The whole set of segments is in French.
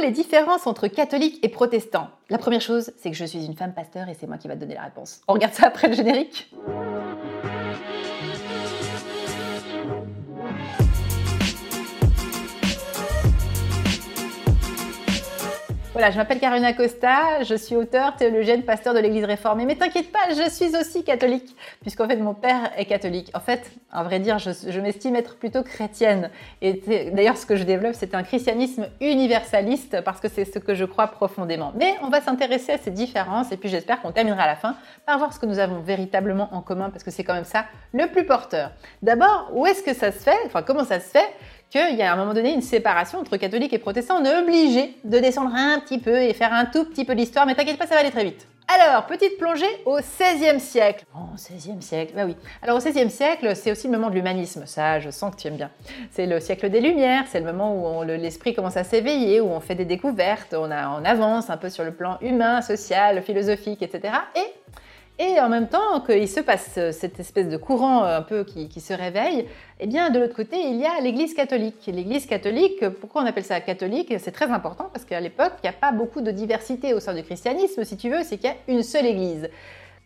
les différences entre catholiques et protestants La première chose, c'est que je suis une femme pasteur et c'est moi qui va te donner la réponse. On regarde ça après le générique Voilà, je m'appelle Karina Costa, je suis auteure, théologienne, pasteur de l'Église réformée. Mais t'inquiète pas, je suis aussi catholique, puisqu'en fait mon père est catholique. En fait, à vrai dire, je, m'estime être plutôt chrétienne. Et d'ailleurs, ce que je développe, c'est un christianisme universaliste, parce que c'est ce que je crois profondément. Mais on va s'intéresser à ces différences, et puis j'espère qu'on terminera à la fin par voir ce que nous avons véritablement en commun, parce que c'est quand même ça le plus porteur. D'abord, où est-ce que ça se fait? Enfin, comment ça se fait? Qu'il y a à un moment donné une séparation entre catholiques et protestants. On est obligé de descendre un petit peu et faire un tout petit peu l'histoire, mais t'inquiète pas, ça va aller très vite. Alors, petite plongée au XVIe siècle. Oh, XVIe siècle, bah oui. Alors, au XVIe siècle, c'est aussi le moment de l'humanisme. Ça, je sens que tu aimes bien. C'est le siècle des Lumières, c'est le moment où l'esprit commence à s'éveiller, où on fait des découvertes, on, a, on avance un peu sur le plan humain, social, philosophique, etc. Et et en même temps qu'il se passe cette espèce de courant euh, un peu qui, se réveille, eh bien de l'autre côté, il y a l'Église catholique. L'Église catholique, pourquoi on appelle ça catholique? C'est très important parce qu'à l'époque, il n'y a pas beaucoup de diversité au sein du christianisme, si tu veux, c'est qu'il y a une seule Église.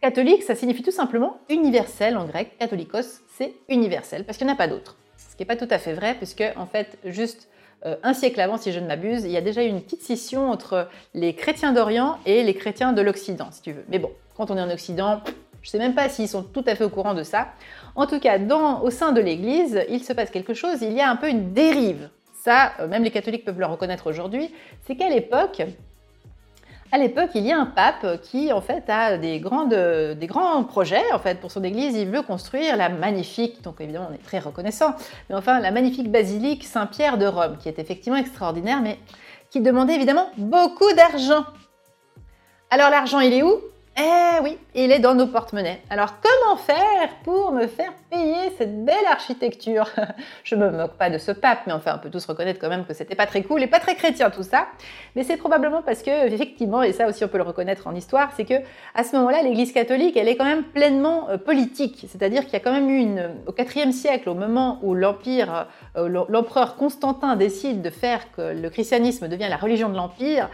Catholique, ça signifie tout simplement universel en grec. Catholicos, c'est universel parce qu'il n'y en a pas d'autre. Ce qui n'est pas tout à fait vrai, puisque en fait, juste euh, un siècle avant, si je ne m'abuse, il y a déjà eu une petite scission entre les chrétiens d'Orient et les chrétiens de l'Occident, si tu veux. Mais bon, quand on est en Occident, je ne sais même pas s'ils sont tout à fait au courant de ça. En tout cas, au sein de l'Église, il se passe quelque chose, il y a un peu une dérive. Ça, euh, même les catholiques peuvent le reconnaître aujourd'hui. C'est qu'à l'époque, à l'époque, il y a un pape qui, en fait, a des, grands projets, en fait, pour son église. Il veut construire la magnifique, donc évidemment, on est très reconnaissant, mais enfin, la magnifique basilique Saint-Pierre de Rome, qui est effectivement extraordinaire, mais qui demandait évidemment beaucoup d'argent. Alors, l'argent, il est où? Eh oui, il est dans nos porte-monnaies. Alors comment faire pour me faire payer cette belle architecture? Je me moque pas de ce pape, mais enfin on peut tous reconnaître quand même que c'était pas très cool et pas très chrétien tout ça. Mais c'est probablement parce que effectivement, et ça aussi on peut le reconnaître en histoire, c'est que à ce moment-là, l'Église catholique, elle est quand même pleinement euh, politique. C'est-à-dire qu'il y a quand même eu une au IVe siècle, au moment où l'empire, euh, l'empereur Constantin décide de faire que le christianisme devient la religion de l'empire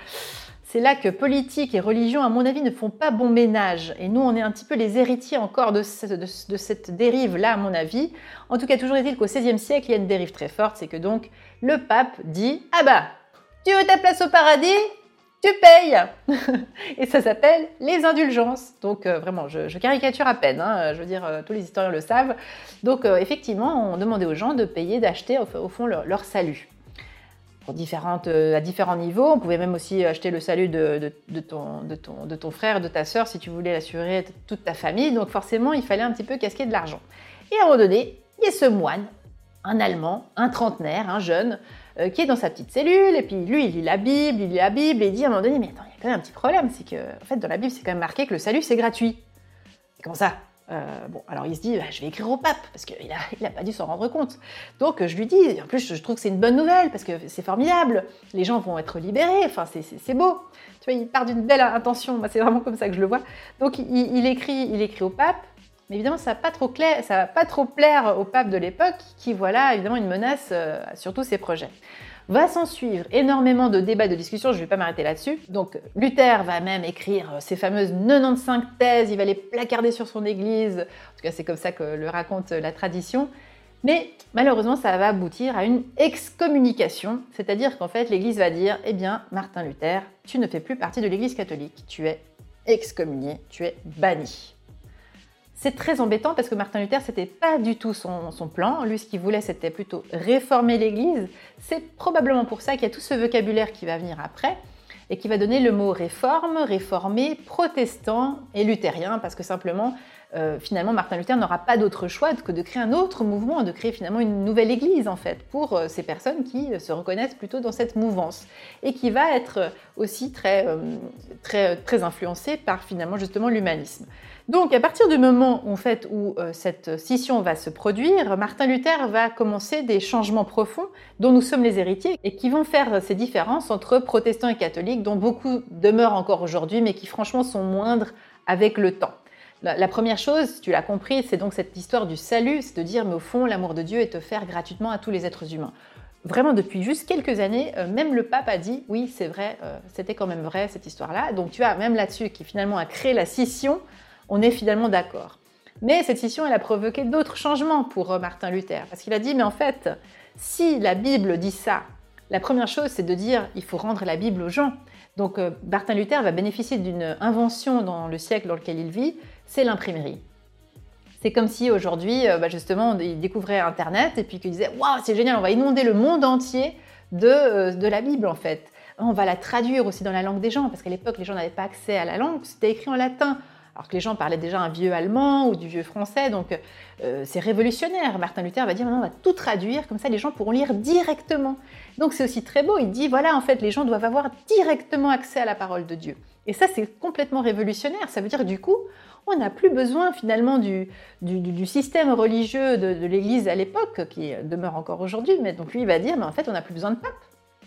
c'est là que politique et religion, à mon avis, ne font pas bon ménage. Et nous, on est un petit peu les héritiers encore de, cette dérive-là, à mon avis. En tout cas, toujours est-il qu'au XVIe siècle, il y a une dérive très forte, c'est que donc le pape dit Ah bah, tu veux ta place au paradis tu payes Et ça s'appelle les indulgences. Donc euh, vraiment, je, caricature à peine, hein. je veux dire, euh, tous les historiens le savent. Donc euh, effectivement, on demandait aux gens de payer, d'acheter au, fond leur salut euh, à différents niveaux. On pouvait même aussi acheter le salut de, ton, frère, de ta sœur, si tu voulais assurer toute ta famille. Donc forcément, il fallait un petit peu casquer de l'argent. Et à un moment donné, il y a ce moine, un Allemand, un trentenaire, un jeune, euh, qui est dans sa petite cellule, et puis lui, il lit la Bible, il lit la Bible, et il dit à un moment donné, mais attends, il y a quand même un petit problème, c'est que, en fait, dans la Bible, c'est quand même marqué que le salut, c'est gratuit. comment ça? Euh, bon, alors il se dit, bah, je vais écrire au pape, parce qu'il n'a il a pas dû s'en rendre compte. Donc je lui dis, en plus je trouve que c'est une bonne nouvelle, parce que c'est formidable, les gens vont être libérés, enfin c'est beau. Tu vois, il part d'une belle intention, c'est vraiment comme ça que je le vois. Donc il, écrit, il écrit au pape, mais évidemment ça va clair, ça va pas trop plaire au pape de l'époque, qui voilà évidemment une menace euh, sur tous ses projets. Va s'en suivre énormément de débats, de discussions, je ne vais pas m'arrêter là-dessus. Donc Luther va même écrire ses fameuses 95 thèses, il va les placarder sur son église, en tout cas c'est comme ça que le raconte la tradition. Mais malheureusement, ça va aboutir à une excommunication, c'est-à-dire qu'en fait, l'Église va dire, eh bien, Martin Luther, tu ne fais plus partie de l'Église catholique, tu es excommunié, tu es banni. C'est très embêtant parce que Martin Luther, c'était pas du tout son, plan. Lui, ce qu'il voulait, c'était plutôt réformer l'Église. C'est probablement pour ça qu'il y a tout ce vocabulaire qui va venir après et qui va donner le mot réforme, réformé, protestant et luthérien, parce que simplement, euh, finalement, Martin Luther n'aura pas d'autre choix que de créer un autre mouvement, de créer finalement une nouvelle Église, en fait, pour euh, ces personnes qui euh, se reconnaissent plutôt dans cette mouvance, et qui va être aussi très, très, très influencée par finalement justement l'humanisme. Donc, à partir du moment où euh, cette scission va se produire, Martin Luther va commencer des changements profonds dont nous sommes les héritiers et qui vont faire ces différences entre protestants et catholiques, dont beaucoup demeurent encore aujourd'hui, mais qui franchement sont moindres avec le temps. La, première chose, tu l'as compris, c'est donc cette histoire du salut, c'est de dire, mais au fond, l'amour de Dieu est offert gratuitement à tous les êtres humains. vraiment depuis juste quelques années, même le pape a dit oui, c'est vrai, c'était quand même vrai cette histoire-là. Donc tu as même là-dessus qui finalement a créé la scission, on est finalement d'accord. Mais cette scission, elle a provoqué d'autres changements pour Martin Luther, parce qu'il a dit mais en fait, si la Bible dit ça, la première chose, c'est de dire il faut rendre la Bible aux gens. Donc euh, Martin Luther va bénéficier d'une invention dans le siècle dans lequel il vit, c'est l'imprimerie. C'est comme si aujourd'hui, euh, bah, justement, il découvrait Internet et puis qu'il disait Waouh, c'est génial, on va inonder le monde entier de, euh, de la Bible en fait. On va la traduire aussi dans la langue des gens, parce qu'à l'époque, les gens n'avaient pas accès à la langue, c'était écrit en latin alors que les gens parlaient déjà un vieux allemand ou du vieux français, donc euh, c'est révolutionnaire. Martin Luther va dire maintenant on va tout traduire, comme ça les gens pourront lire directement. Donc c'est aussi très beau, il dit voilà en fait les gens doivent avoir directement accès à la parole de Dieu. Et ça c'est complètement révolutionnaire, ça veut dire du coup on n'a plus besoin finalement du, système religieux de, de l'Église à l'époque, qui demeure encore aujourd'hui, mais donc lui il va dire mais en fait on n'a plus besoin de pape.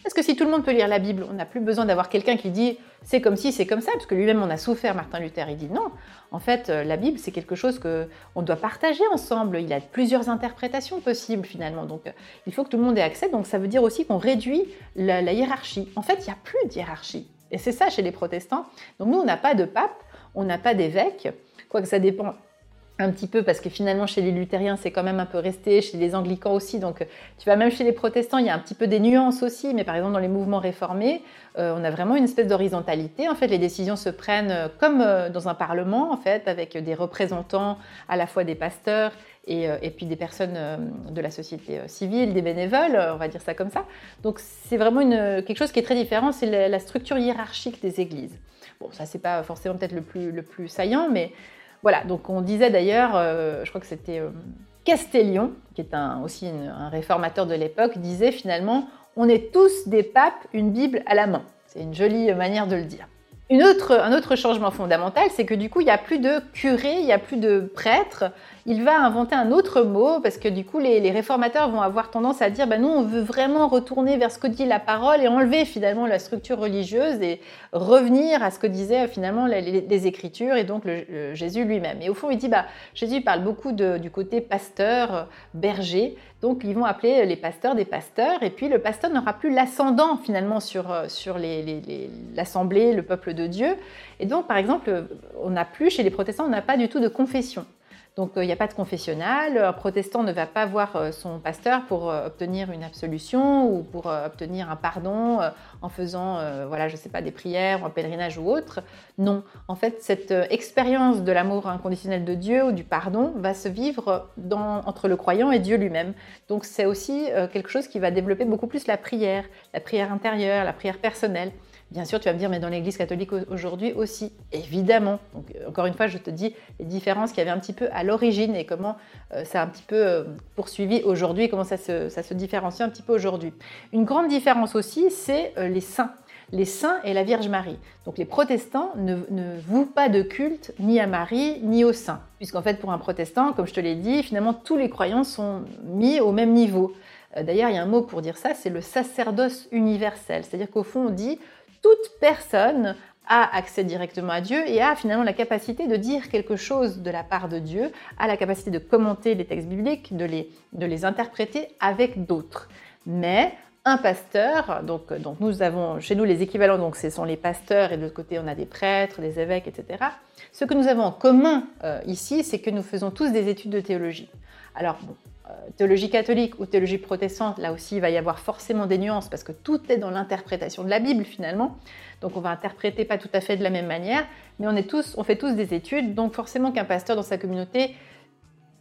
Parce que si tout le monde peut lire la Bible, on n'a plus besoin d'avoir quelqu'un qui dit c'est comme si, c'est comme ça, parce que lui-même on a souffert, Martin Luther, il dit non. En fait, euh, la Bible, c'est quelque chose qu'on doit partager ensemble. Il y a plusieurs interprétations possibles finalement. Donc euh, il faut que tout le monde ait accès. Donc ça veut dire aussi qu'on réduit la, la hiérarchie. En fait, il n'y a plus de hiérarchie. Et c'est ça chez les protestants. Donc nous, on n'a pas de pape, on n'a pas d'évêque. Quoique ça dépend un petit peu parce que finalement chez les luthériens c'est quand même un peu resté, chez les anglicans aussi, donc euh, tu vas même chez les protestants il y a un petit peu des nuances aussi, mais par exemple dans les mouvements réformés euh, on a vraiment une espèce d'horizontalité, en fait les décisions se prennent euh, comme dans un parlement en fait avec des représentants à la fois des pasteurs et, puis des personnes de la société civile, des bénévoles, on va dire ça comme ça. Donc c'est vraiment une, quelque chose qui est très différent, c'est la, la, structure hiérarchique des églises. Bon ça c'est pas forcément peut-être le plus, le plus saillant, mais voilà, donc on disait d'ailleurs, euh, je crois que c'était euh, Castellion, qui est aussi un réformateur de l'époque, disait finalement, on est tous des papes, une Bible à la main. C'est une jolie manière de le dire un autre changement fondamental, c'est que du coup, il n'y a plus de curé, il n'y a plus de prêtre. Il va inventer un autre mot parce que du coup, les, réformateurs vont avoir tendance à dire bah, nous, on veut vraiment retourner vers ce que dit la parole et enlever finalement la structure religieuse et revenir à ce que disaient finalement les, Écritures et donc le, Jésus lui-même. Et au fond, il dit bah, Jésus parle beaucoup du côté pasteur, berger. Donc, ils vont appeler les pasteurs des pasteurs, et puis le pasteur n'aura plus l'ascendant finalement sur, euh, sur l'assemblée, le peuple de Dieu. Et donc, par exemple, on n'a plus, chez les protestants, on n'a pas du tout de confession. Donc euh, il n'y a pas de confessionnal, un protestant ne va pas voir euh, son pasteur pour euh, obtenir une absolution ou pour obtenir un pardon en faisant, voilà, je sais pas, des prières un pèlerinage ou autre. Non, en fait, cette expérience de l'amour inconditionnel de Dieu ou du pardon va se vivre entre le croyant et Dieu lui-même. Donc c'est aussi quelque chose qui va développer beaucoup plus la prière, la prière intérieure, la prière personnelle. Bien sûr, tu vas me dire, mais dans l'Église catholique aujourd'hui aussi, évidemment. Donc, euh, encore une fois, je te dis les différences qu'il y avait un petit peu à l'origine et comment euh, ça a un petit peu euh, poursuivi aujourd'hui, comment ça se, différencie un petit peu aujourd'hui. Une grande différence aussi, c'est les saints les saints et la Vierge Marie. Donc les protestants ne, ne, vouent pas de culte ni à Marie ni aux saints. Puisqu'en fait, pour un protestant, comme je te l'ai dit, finalement, tous les croyants sont mis au même niveau. D'ailleurs, il y a un mot pour dire ça, c'est le sacerdoce universel. C'est-à-dire qu'au fond, on dit toute personne a accès directement à Dieu et a finalement la capacité de dire quelque chose de la part de Dieu, a la capacité de commenter les textes bibliques, de les, de les interpréter avec d'autres. Mais un pasteur, donc, donc nous avons chez nous les équivalents, donc ce sont les pasteurs et de l'autre côté on a des prêtres, des évêques, etc. Ce que nous avons en commun euh, ici, c'est que nous faisons tous des études de théologie. Alors bon, théologie catholique ou théologie protestante, là aussi, il va y avoir forcément des nuances parce que tout est dans l'interprétation de la Bible finalement. Donc on va interpréter pas tout à fait de la même manière, mais on, fait tous des études. Donc forcément qu'un pasteur dans sa communauté,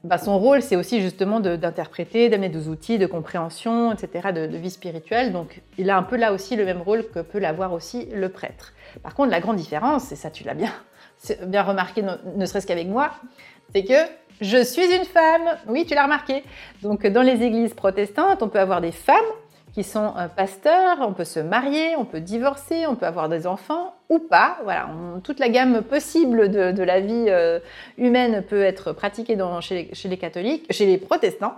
bah, son rôle, c'est aussi justement d'interpréter, d'amener des outils de compréhension, etc., de, vie spirituelle. Donc il a un peu là aussi le même rôle que peut l'avoir aussi le prêtre. Par contre, la grande différence, et ça tu l'as bien remarqué, ne serait-ce qu'avec moi, c'est que je suis une femme. Oui, tu l'as remarqué. Donc dans les églises protestantes, on peut avoir des femmes qui sont euh, pasteurs, on peut se marier, on peut divorcer, on peut avoir des enfants ou pas. Voilà, toute la gamme possible de, la vie euh, humaine peut être pratiquée chez, les, catholiques, chez les protestants.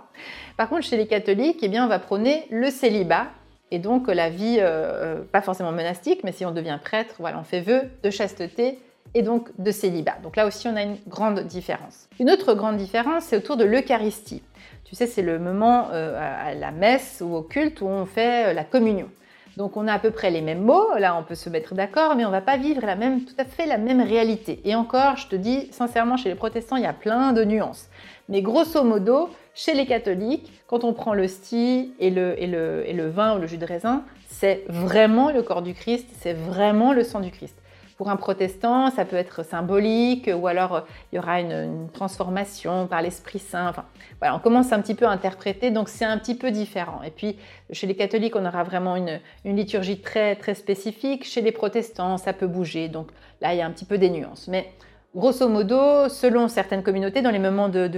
Par contre, chez les catholiques, eh bien, on va prôner le célibat et donc la vie, euh, pas forcément monastique, mais si on devient prêtre, voilà, on fait vœu de chasteté et donc de célibat. Donc là aussi, on a une grande différence. Une autre grande différence, c'est autour de l'Eucharistie. Tu sais, c'est le moment à la messe ou au culte où on fait la communion. Donc on a à peu près les mêmes mots, là on peut se mettre d'accord, mais on va pas vivre la même, tout à fait la même réalité. Et encore, je te dis sincèrement, chez les protestants, il y a plein de nuances. Mais grosso modo, chez les catholiques, quand on prend le sti et le, et le vin ou le jus de raisin, c'est vraiment le corps du Christ, c'est vraiment le sang du Christ. Pour un protestant, ça peut être symbolique, ou alors euh, il y aura une, transformation par l'Esprit Saint. Enfin, voilà, on commence un petit peu à interpréter, donc c'est un petit peu différent. Et puis, chez les catholiques, on aura vraiment une, liturgie très, très spécifique. Chez les protestants, ça peut bouger. Donc là, il y a un petit peu des nuances. Mais Grosso modo, selon certaines communautés, dans les moments de,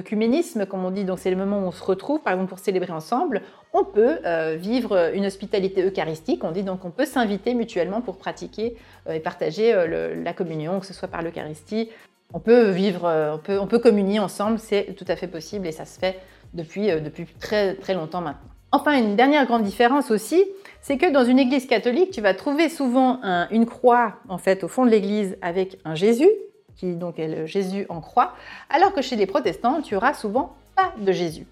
comme on dit, donc c'est le moment où on se retrouve, par exemple pour célébrer ensemble, on peut euh, vivre une hospitalité eucharistique, on dit donc on peut s'inviter mutuellement pour pratiquer euh, et partager euh, la communion, que ce soit par l'Eucharistie. On peut vivre, on peut, on peut communier ensemble, c'est tout à fait possible et ça se fait depuis, depuis très, très longtemps maintenant. Enfin, une dernière grande différence aussi, c'est que dans une église catholique, tu vas trouver souvent une croix en fait au fond de l'église avec un Jésus qui donc est le Jésus en croix, alors que chez les protestants, tu auras souvent pas de Jésus.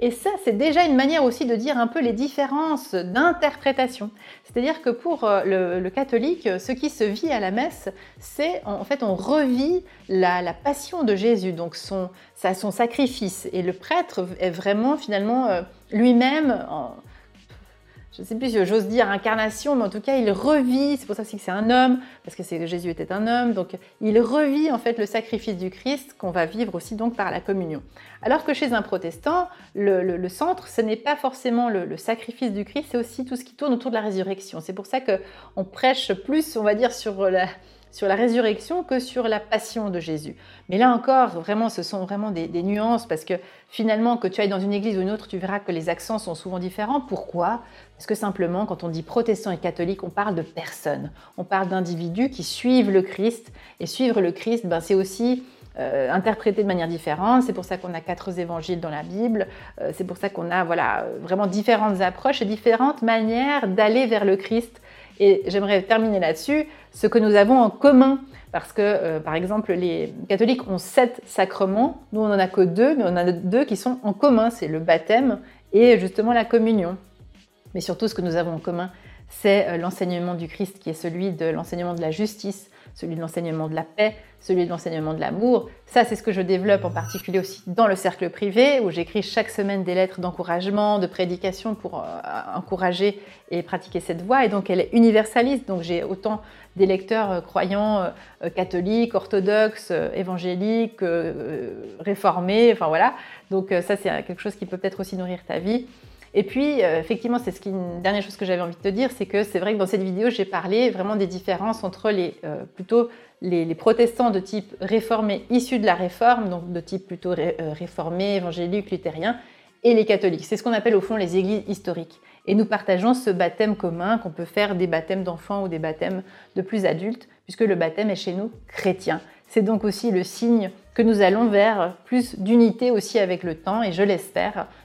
Et ça, c'est déjà une manière aussi de dire un peu les différences d'interprétation. C'est-à-dire que pour euh, le, catholique, ce qui se vit à la messe, c'est en fait on revit la, passion de Jésus, donc son, son sacrifice. Et le prêtre est vraiment finalement euh, lui-même je ne sais plus si j'ose dire incarnation, mais en tout cas, il revit, c'est pour ça aussi que c'est un homme, parce que Jésus était un homme, donc il revit en fait le sacrifice du Christ qu'on va vivre aussi donc par la communion. Alors que chez un protestant, le, centre, ce n'est pas forcément le, sacrifice du Christ, c'est aussi tout ce qui tourne autour de la résurrection. C'est pour ça qu'on prêche plus, on va dire, sur la, sur la résurrection que sur la passion de Jésus. Mais là encore, vraiment, ce sont vraiment des, nuances parce que finalement, que tu ailles dans une église ou une autre, tu verras que les accents sont souvent différents. Pourquoi? Parce que simplement, quand on dit protestant et catholique, on parle de personnes. On parle d'individus qui suivent le Christ. Et suivre le Christ, ben, c'est aussi euh, interprété de manière différente. C'est pour ça qu'on a quatre évangiles dans la Bible. Euh, c'est pour ça qu'on a voilà, vraiment différentes approches et différentes manières d'aller vers le Christ et j'aimerais terminer là-dessus, ce que nous avons en commun. Parce que, euh, par exemple, les catholiques ont sept sacrements, nous on n'en a que deux, mais on en a deux qui sont en commun, c'est le baptême et justement la communion. Mais surtout, ce que nous avons en commun, c'est euh, l'enseignement du Christ qui est celui de l'enseignement de la justice, celui de l'enseignement de la paix, celui de l'enseignement de l'amour. Ça, c'est ce que je développe en particulier aussi dans le cercle privé, où j'écris chaque semaine des lettres d'encouragement, de prédication pour euh, encourager et pratiquer cette voie. Et donc, elle est universaliste. Donc, j'ai autant des lecteurs euh, croyants, catholiques, orthodoxes, évangéliques, réformés, enfin voilà. Donc, ça, c'est quelque chose qui peut peut-être aussi nourrir ta vie. Et puis, euh, effectivement, c'est ce qui, une dernière chose que j'avais envie de te dire, c'est que c'est vrai que dans cette vidéo, j'ai parlé vraiment des différences entre les, euh, plutôt les, protestants de type réformé issus de la réforme, donc de type plutôt euh, réformé, évangélique, luthérien, et les catholiques. C'est ce qu'on appelle au fond les églises historiques. Et nous partageons ce baptême commun qu'on peut faire des baptêmes d'enfants ou des baptêmes de plus adultes, puisque le baptême est chez nous chrétien. C'est donc aussi le signe que nous allons vers plus d'unité aussi avec le temps et je l'espère